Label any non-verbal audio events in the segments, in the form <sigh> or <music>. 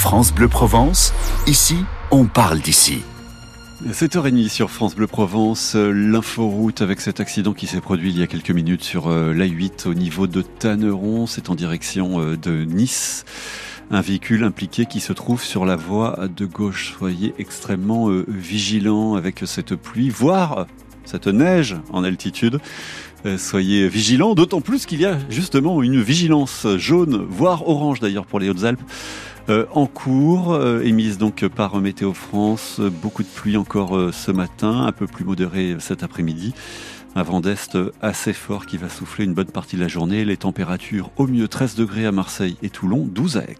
France Bleu Provence, ici, on parle d'ici. 7h30 sur France Bleu Provence, l'inforoute avec cet accident qui s'est produit il y a quelques minutes sur euh, l'A8 au niveau de Tanneron, c'est en direction euh, de Nice. Un véhicule impliqué qui se trouve sur la voie de gauche. Soyez extrêmement euh, vigilants avec cette pluie, voire cette neige en altitude. Soyez vigilants, d'autant plus qu'il y a justement une vigilance jaune, voire orange d'ailleurs pour les Hautes-Alpes euh, en cours, euh, émise donc par Météo France. Beaucoup de pluie encore euh, ce matin, un peu plus modéré cet après-midi. Un vent d'est assez fort qui va souffler une bonne partie de la journée. Les températures au mieux 13 degrés à Marseille et Toulon, 12 à Aix.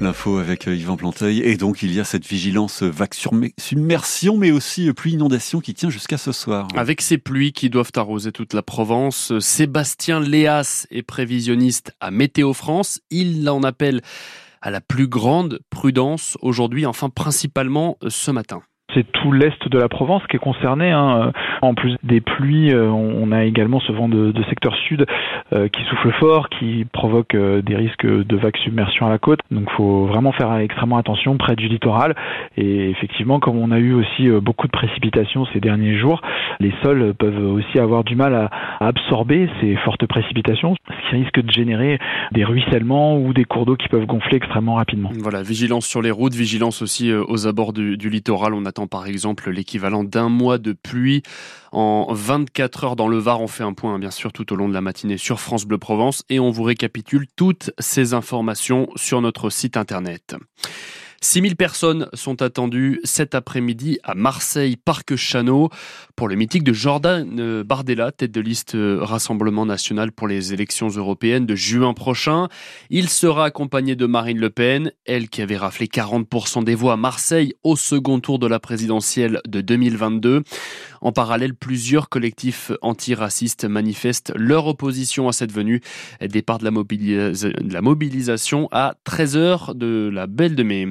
L'info avec euh, Yvan Planteuil. Et donc, il y a cette vigilance vague submersion, mais aussi euh, pluie inondation qui tient jusqu'à ce soir. Avec ces pluies qui doivent arroser toute la Provence, Sébastien Léas est prévisionniste à Météo France. Il en appelle à la plus grande prudence aujourd'hui, enfin principalement euh, ce matin. C'est tout l'est de la Provence qui est concerné. Hein. En plus des pluies, euh, on a également ce vent de, secteur sud euh, qui souffle fort, qui provoque euh, des risques de vagues submersion à la côte. Donc il faut vraiment faire extrêmement attention près du littoral. Et effectivement, comme on a eu aussi beaucoup de précipitations ces derniers jours, les sols peuvent aussi avoir du mal à, absorber ces fortes précipitations, ce qui risque de générer des ruissellements ou des cours d'eau qui peuvent gonfler extrêmement rapidement. Voilà, vigilance sur les routes, vigilance aussi aux abords du, littoral. Par exemple l'équivalent d'un mois de pluie. En 24 heures dans le Var, on fait un point bien sûr tout au long de la matinée sur France Bleu Provence et on vous récapitule toutes ces informations sur notre site internet. 6000 personnes sont attendues cet après-midi à Marseille, Parc Chano, pour le mythique de Jordan euh, Bardella, tête de liste euh, Rassemblement National pour les élections européennes de juin prochain. Il sera accompagné de Marine Le Pen, elle qui avait raflé 40% des voix à Marseille au second tour de la présidentielle de 2022. En parallèle, plusieurs collectifs antiracistes manifestent leur opposition à cette venue. Départ de la, mobilisation à 13h de la Belle de Mai.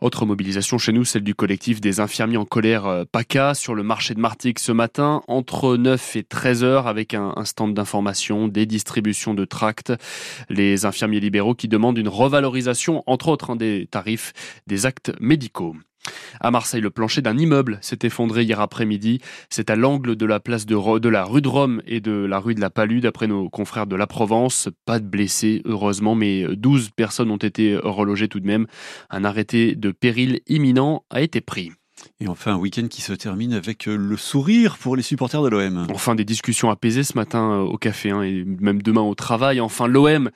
Autre mobilisation chez nous, celle du collectif des infirmiers en colère euh, PACA sur le marché de Martigues ce matin, entre 9 et 13 heures, avec un, stand d'information, des distributions de tracts. Les infirmiers libéraux qui demandent une revalorisation, entre autres, hein, des tarifs des actes médicaux. À Marseille, le plancher d'un immeuble s'est effondré hier après-midi. C'est à l'angle de la place de, de, la rue de Rome et de la rue de la Palue, d'après nos confrères de la Provence. Pas de blessés, heureusement, mais 12 personnes ont été relogées tout de même. Un arrêté de péril imminent a été pris. Et enfin, un week-end qui se termine avec le sourire pour les supporters de l'OM. Enfin, des discussions apaisées ce matin euh, au café hein, et même demain au travail. Enfin, l'OM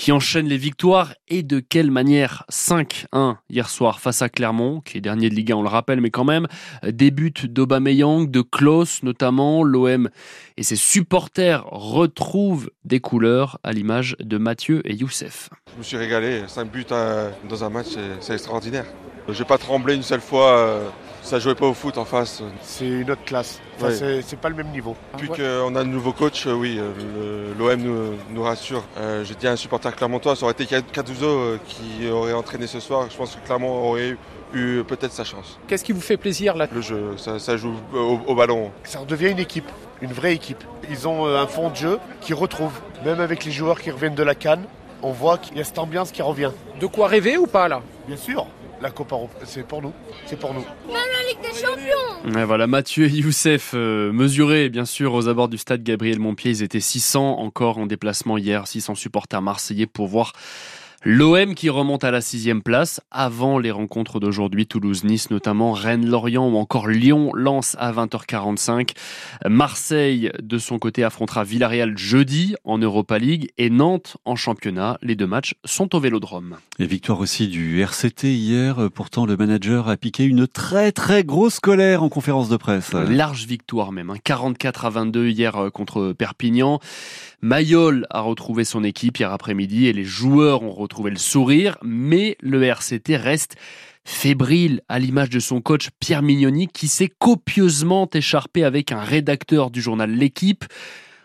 qui enchaîne les victoires et de quelle manière 5-1 hier soir face à Clermont, qui est dernier de Ligue 1, on le rappelle, mais quand même, des buts d'Aubameyang, de Klaus notamment, l'OM et ses supporters retrouvent des couleurs à l'image de Mathieu et Youssef. Je me suis régalé, 5 buts euh, dans un match, c'est extraordinaire. Je n'ai pas tremblé une seule fois euh, ça jouait pas au foot en face. C'est une autre classe. C'est pas le même niveau. Depuis qu'on a un nouveau coach, euh, oui, euh, l'OM nous, rassure. Euh, J'ai dit à un supporter clermontois, ça aurait été Catouzo qui aurait entraîné ce soir. Je pense que Clermont aurait eu peut-être sa chance. Qu'est-ce qui vous fait plaisir là? Le jeu, ça, joue au, ballon. Ça redevient une équipe, une vraie équipe. Ils ont un fond de jeu qui retrouve, même avec les joueurs qui reviennent de la canne, on voit qu'il y a cette ambiance qui revient. De quoi rêver ou pas là? Bien sûr la Copa c'est pour nous. C'est pour nous. Même la Ligue des Champions Voilà, Mathieu et Youssef, euh, mesurés bien sûr aux abords du stade Gabriel Montpied. Ils étaient 600 encore en déplacement hier, 600 supporters marseillais pour voir L'OM qui remonte à la sixième place avant les rencontres d'aujourd'hui, Toulouse-Nice notamment, Rennes-Lorient ou encore Lyon-Lens à 20h45. Marseille de son côté affrontera Villarreal jeudi en Europa League et Nantes en championnat. Les deux matchs sont au Vélodrome. Et victoire aussi du RCT hier. Pourtant le manager a piqué une très très grosse colère en conférence de presse. Large victoire même, 44 hein. à 22 hier euh, contre Perpignan. Mayol a retrouvé son équipe hier après-midi et les joueurs ont retrouvé le sourire, mais le RCT reste fébrile à l'image de son coach Pierre Mignoni qui s'est copieusement écharpé avec un rédacteur du journal L'équipe.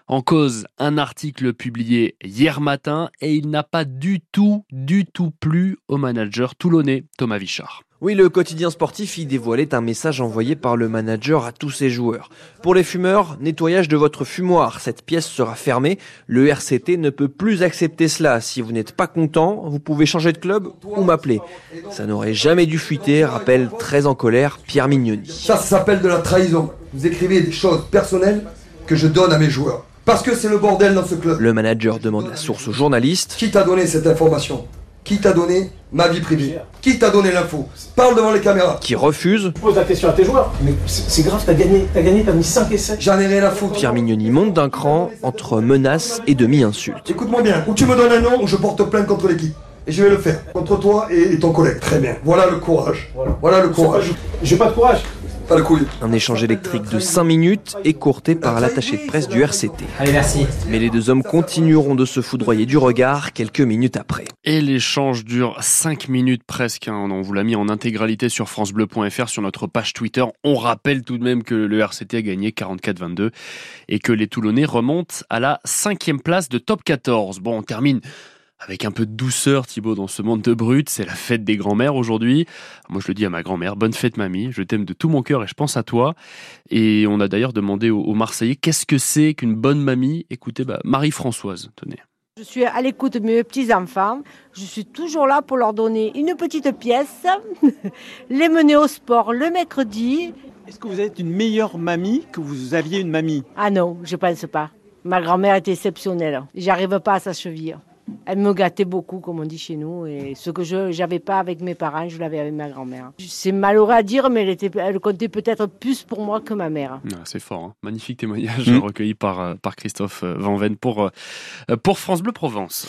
En cause, un article publié hier matin et il n'a pas du tout, du tout plu au manager toulonnais Thomas Vichard. Oui, le quotidien sportif y dévoilait un message envoyé par le manager à tous ses joueurs. Pour les fumeurs, nettoyage de votre fumoir. Cette pièce sera fermée. Le RCT ne peut plus accepter cela. Si vous n'êtes pas content, vous pouvez changer de club ou m'appeler. Ça n'aurait jamais dû fuiter, rappelle très en colère Pierre Mignoni. Ça, ça s'appelle de la trahison. Vous écrivez des choses personnelles que je donne à mes joueurs. Parce que c'est le bordel dans ce club. Le manager demande la source au journaliste. Qui t'a donné cette information? Qui t'a donné ma vie privée Qui t'a donné l'info Parle devant les caméras. Qui refuse Pose la question à tes joueurs. Mais c'est grave, t'as gagné, t'as gagné, t'as mis 5 essais. J'en ai rien à foutre. Pierre Mignoni monte d'un cran entre menaces et demi-insultes. Écoute-moi bien, ou tu me donnes un nom ou je porte plainte contre l'équipe. Et je vais le faire. Contre toi et, ton collègue. Très bien. Voilà le courage. Voilà, le courage. J'ai pas de courage. Pas de couille. Un échange électrique de 5 minutes écourté par l'attaché de presse du RCT. Allez, merci. Mais les deux hommes continueront de se foudroyer du regard quelques minutes après. Et l'échange dure 5 minutes presque. Hein. On vous l'a mis en intégralité sur francebleu.fr sur notre page Twitter. On rappelle tout de même que le RCT a gagné 44-22 et que les Toulonnais remontent à la cinquième place de top 14. Bon, on termine avec un peu de douceur, Thibaut, dans ce monde de brut. C'est la fête des grands-mères aujourd'hui. Moi, je le dis à ma grand-mère, bonne fête, mamie. Je t'aime de tout mon cœur et je pense à toi. Et on a d'ailleurs demandé aux, Marseillais qu'est-ce que c'est qu'une bonne mamie? Écoutez, bah, Marie-Françoise, tenez. Je suis à l'écoute de mes petits-enfants. Je suis toujours là pour leur donner une petite pièce, <laughs> les mener au sport le mercredi. Est-ce que vous êtes une meilleure mamie que vous aviez une mamie? Ah non, je pense pas. Ma grand-mère était exceptionnelle. J'arrive pas à sa cheville. Elle me gâtait beaucoup, comme on dit chez nous. Et ce que je n'avais pas avec mes parents, je l'avais avec ma grand-mère. C'est malheureux à dire, mais elle, était, elle comptait peut-être plus pour moi que ma mère. Ah, c'est fort. Hein. Magnifique témoignage mm. recueilli par, euh, par Christophe euh, Van Ven pour, euh, pour France Bleu Provence.